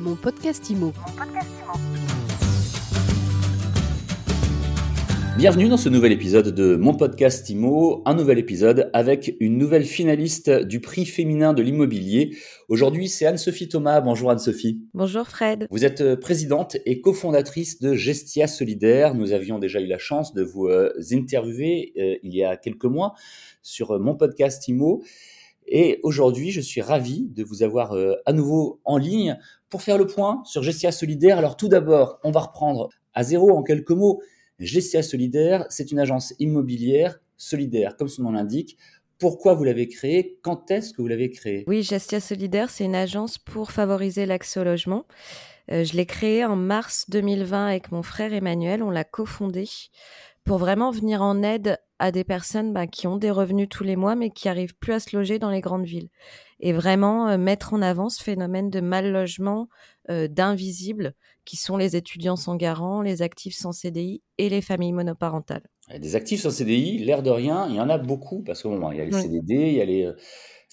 Mon podcast IMO. Bienvenue dans ce nouvel épisode de mon podcast IMO, un nouvel épisode avec une nouvelle finaliste du prix féminin de l'immobilier. Aujourd'hui, c'est Anne-Sophie Thomas. Bonjour Anne-Sophie. Bonjour Fred. Vous êtes euh, présidente et cofondatrice de Gestia Solidaire. Nous avions déjà eu la chance de vous euh, interviewer euh, il y a quelques mois sur mon podcast IMO. Et aujourd'hui, je suis ravi de vous avoir à nouveau en ligne pour faire le point sur Gestia Solidaire. Alors tout d'abord, on va reprendre à zéro en quelques mots Gestia Solidaire, c'est une agence immobilière solidaire, comme son nom l'indique. Pourquoi vous l'avez créée? Quand est-ce que vous l'avez créée? Oui, Gestia Solidaire, c'est une agence pour favoriser l'accès au logement. Euh, je l'ai créée en mars 2020 avec mon frère Emmanuel. On l'a cofondée pour vraiment venir en aide à des personnes bah, qui ont des revenus tous les mois mais qui arrivent plus à se loger dans les grandes villes. Et vraiment euh, mettre en avant ce phénomène de mal logement, euh, d'invisibles, qui sont les étudiants sans garant, les actifs sans CDI et les familles monoparentales. Des actifs sans CDI, l'air de rien, il y en a beaucoup parce qu'il y a les CDD, il y a les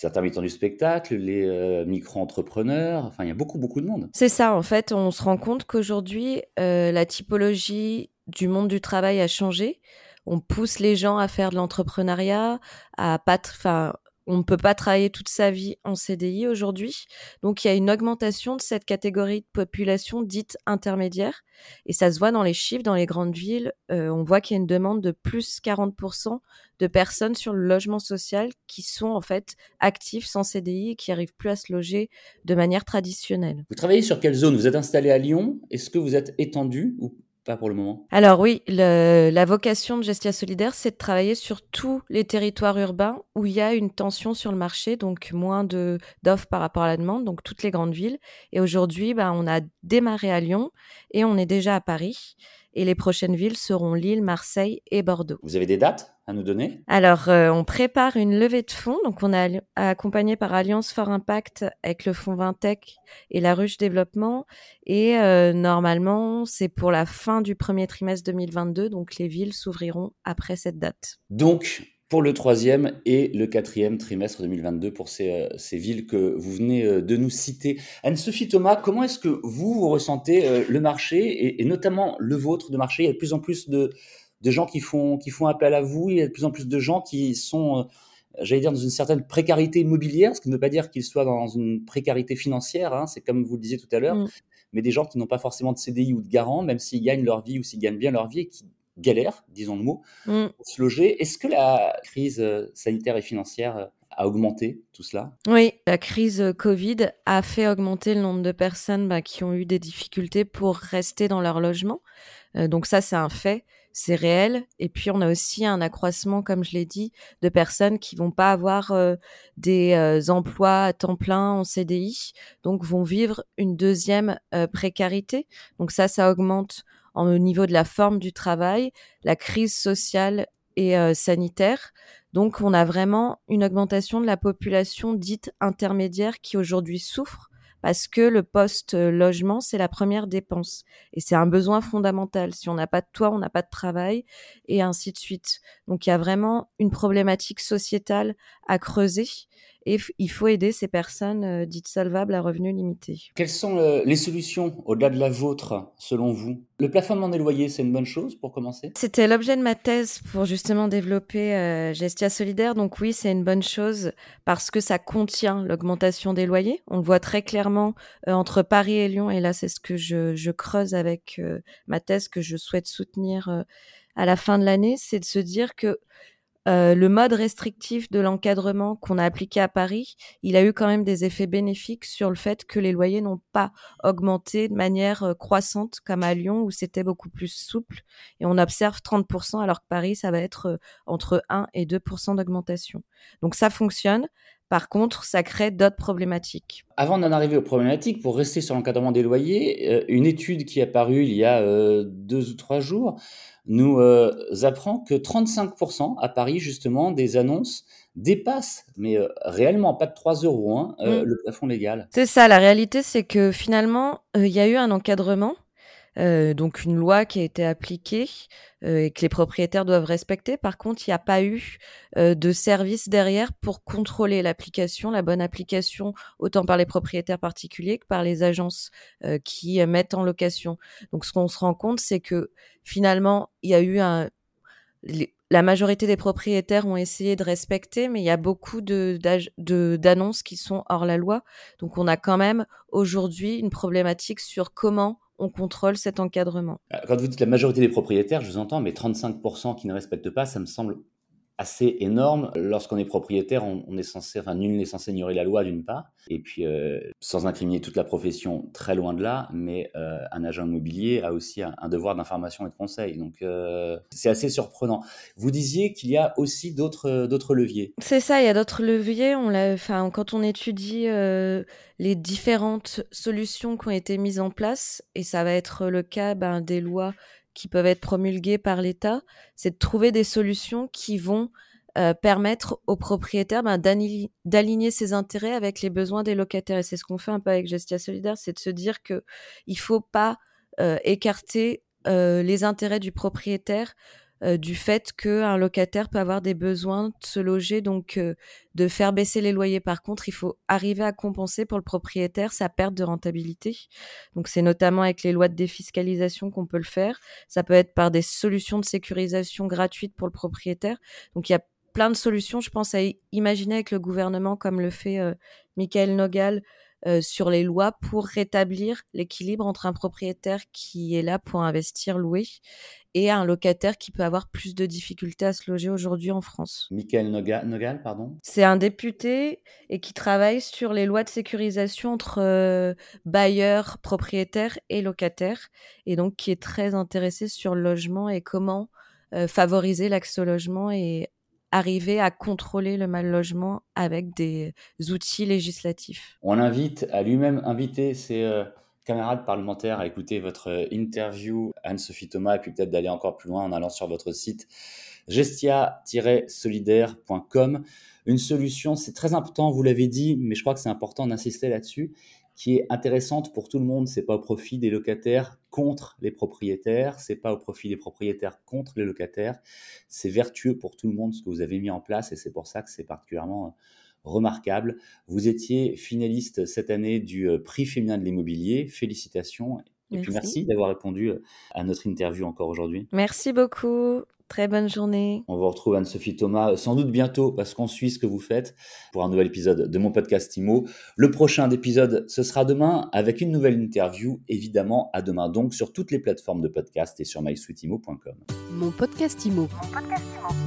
intermittents du spectacle, les micro-entrepreneurs, enfin il y a beaucoup beaucoup de monde. C'est ça, en fait, on se rend compte qu'aujourd'hui, la typologie du monde du travail a changé. On pousse les gens à faire de l'entrepreneuriat, à pas, enfin, on ne peut pas travailler toute sa vie en CDI aujourd'hui. Donc, il y a une augmentation de cette catégorie de population dite intermédiaire. Et ça se voit dans les chiffres, dans les grandes villes. Euh, on voit qu'il y a une demande de plus 40% de personnes sur le logement social qui sont en fait actifs sans CDI et qui arrivent plus à se loger de manière traditionnelle. Vous travaillez sur quelle zone? Vous êtes installé à Lyon? Est-ce que vous êtes étendu ou pour le moment Alors oui, la vocation de Gestia Solidaire, c'est de travailler sur tous les territoires urbains où il y a une tension sur le marché, donc moins d'offres par rapport à la demande, donc toutes les grandes villes. Et aujourd'hui, ben, on a démarré à Lyon et on est déjà à Paris et les prochaines villes seront Lille, Marseille et Bordeaux. Vous avez des dates? À nous donner Alors, euh, on prépare une levée de fonds. Donc, on est accompagné par Alliance for Impact avec le fonds Vintech et la Ruche Développement. Et euh, normalement, c'est pour la fin du premier trimestre 2022. Donc, les villes s'ouvriront après cette date. Donc, pour le troisième et le quatrième trimestre 2022 pour ces, euh, ces villes que vous venez de nous citer. Anne-Sophie Thomas, comment est-ce que vous, vous ressentez le marché et, notamment le vôtre de marché? Il y a de plus en plus de, de gens qui font, qui font appel à vous, il y a de plus en plus de gens qui sont, j'allais dire, dans une certaine précarité immobilière, ce qui ne veut pas dire qu'ils soient dans une précarité financière, hein, c'est comme vous le disiez tout à l'heure, mmh. mais des gens qui n'ont pas forcément de CDI ou de garant, même s'ils gagnent leur vie ou s'ils gagnent bien leur vie et qui galère, disons le mot, mmh. pour se loger. Est-ce que la crise euh, sanitaire et financière euh, a augmenté tout cela? Oui, la crise euh, Covid a fait augmenter le nombre de personnes bah, qui ont eu des difficultés pour rester dans leur logement. donc ça, c'est un fait, c'est réel. Et puis, on a aussi un accroissement, comme je l'ai dit, de personnes qui vont pas avoir des emplois à temps plein en CDI, donc vont vivre une deuxième précarité. Donc ça, ça augmente au niveau de la forme du travail, la crise sociale et euh, sanitaire. Donc, on a vraiment une augmentation de la population dite intermédiaire qui aujourd'hui souffre parce que le poste-logement, c'est la première dépense. Et c'est un besoin fondamental. Si on n'a pas de toit, on n'a pas de travail, et ainsi de suite. Donc il y a vraiment une problématique sociétale à creuser. Et il faut aider ces personnes euh, dites solvables à revenus limités. Quelles sont euh, les solutions au-delà de la vôtre, selon vous? Le plafonnement des loyers, c'est une bonne chose pour commencer? C'était l'objet de ma thèse pour justement développer euh, Gestia Solidaire. Donc oui, c'est une bonne chose parce que ça contient l'augmentation des loyers. On le voit très clairement entre Paris et Lyon. Et là, c'est ce que je, je creuse avec ma thèse que je souhaite soutenir à la fin de l'année. C'est de se dire que euh, le mode restrictif de l'encadrement qu'on a appliqué à Paris, il a eu quand même des effets bénéfiques sur le fait que les loyers n'ont pas augmenté de manière euh, croissante comme à Lyon où c'était beaucoup plus souple. Et on observe 30% alors que Paris, ça va être euh, entre 1 et 2% d'augmentation. Donc ça fonctionne. Par contre, ça crée d'autres problématiques. Avant d'en arriver aux problématiques, pour rester sur l'encadrement des loyers, une étude qui est apparue il y a deux ou trois jours nous euh, apprend que 35% à Paris, justement, des annonces dépassent, mais euh, réellement, pas de 3 euros, hein, euh, mm. le plafond légal. C'est ça, la réalité, c'est que finalement, il y a eu un encadrement. Euh, donc une loi qui a été appliquée euh, et que les propriétaires doivent respecter. Par contre, il n'y a pas eu euh, de service derrière pour contrôler l'application, la bonne application, autant par les propriétaires particuliers que par les agences qui mettent en location. Donc, ce qu'on se rend compte, c'est que finalement, il y a eu un la majorité des propriétaires ont essayé de respecter, mais il y a beaucoup d'annonces qui sont hors la loi. Donc on a quand même aujourd'hui une problématique sur comment on contrôle cet encadrement. Quand vous dites la majorité des propriétaires, je vous entends, mais 35% qui ne respectent pas, ça me semble assez énorme. Lorsqu'on est propriétaire, on, est censé, enfin, nul n'est censé ignorer la loi d'une part, et puis euh, sans incriminer toute la profession, très loin de là, mais euh, un agent immobilier a aussi un, devoir d'information et de conseil. Donc euh, c'est assez surprenant. Vous disiez qu'il y a aussi d'autres d'autres leviers. C'est ça, il y a d'autres leviers. Enfin, quand on étudie les différentes solutions qui ont été mises en place, et ça va être le cas ben, des lois qui peuvent être promulguées par l'État, c'est de trouver des solutions qui vont euh, permettre aux propriétaires ben, d'aligner ses intérêts avec les besoins des locataires. Et c'est ce qu'on fait un peu avec Gestia Solidaire, c'est de se dire que il faut pas euh, écarter euh, les intérêts du propriétaire euh, du fait qu'un locataire peut avoir des besoins de se loger, donc euh, de faire baisser les loyers. Par contre, il faut arriver à compenser pour le propriétaire sa perte de rentabilité. Donc c'est notamment avec les lois de défiscalisation qu'on peut le faire. Ça peut être par des solutions de sécurisation gratuites pour le propriétaire. Donc il y a plein de solutions, je pense, à imaginer avec le gouvernement, comme le fait euh, Michael Nogal, sur les lois pour rétablir l'équilibre entre un propriétaire qui est là pour investir, louer, et un locataire qui peut avoir plus de difficultés à se loger aujourd'hui en France. Michael Nogal, pardon? C'est un député et qui travaille sur les lois de sécurisation entre bailleurs, propriétaires et locataires, et donc qui est très intéressé sur le logement et comment favoriser l'accès au logement et arriver à contrôler le mal logement avec des outils législatifs. On l'invite à lui-même inviter ses euh, camarades parlementaires à écouter votre euh, interview Anne-Sophie Thomas et puis peut-être d'aller encore plus loin en allant sur votre site gestia-solidaire.com. Une solution, c'est très important, vous l'avez dit, mais je crois que c'est important d'insister là-dessus qui est intéressante pour tout le monde. C'est pas au profit des locataires contre les propriétaires, c'est pas au profit des propriétaires contre les locataires. C'est vertueux pour tout le monde ce que vous avez mis en place et c'est pour ça que c'est particulièrement euh, remarquable. Vous étiez finaliste cette année du euh, prix féminin de l'immobilier. Félicitations. Et merci. puis merci d'avoir répondu euh, à notre interview encore aujourd'hui. Merci beaucoup. Très bonne journée. On vous retrouve Anne-Sophie Thomas sans doute bientôt parce qu'on suit ce que vous faites pour un nouvel épisode de mon podcast IMO. Le prochain épisode, ce sera demain avec une nouvelle interview. Évidemment, à demain donc sur toutes les plateformes de podcast et sur mysweetimo.com. Mon podcast IMO. Mon podcast IMO.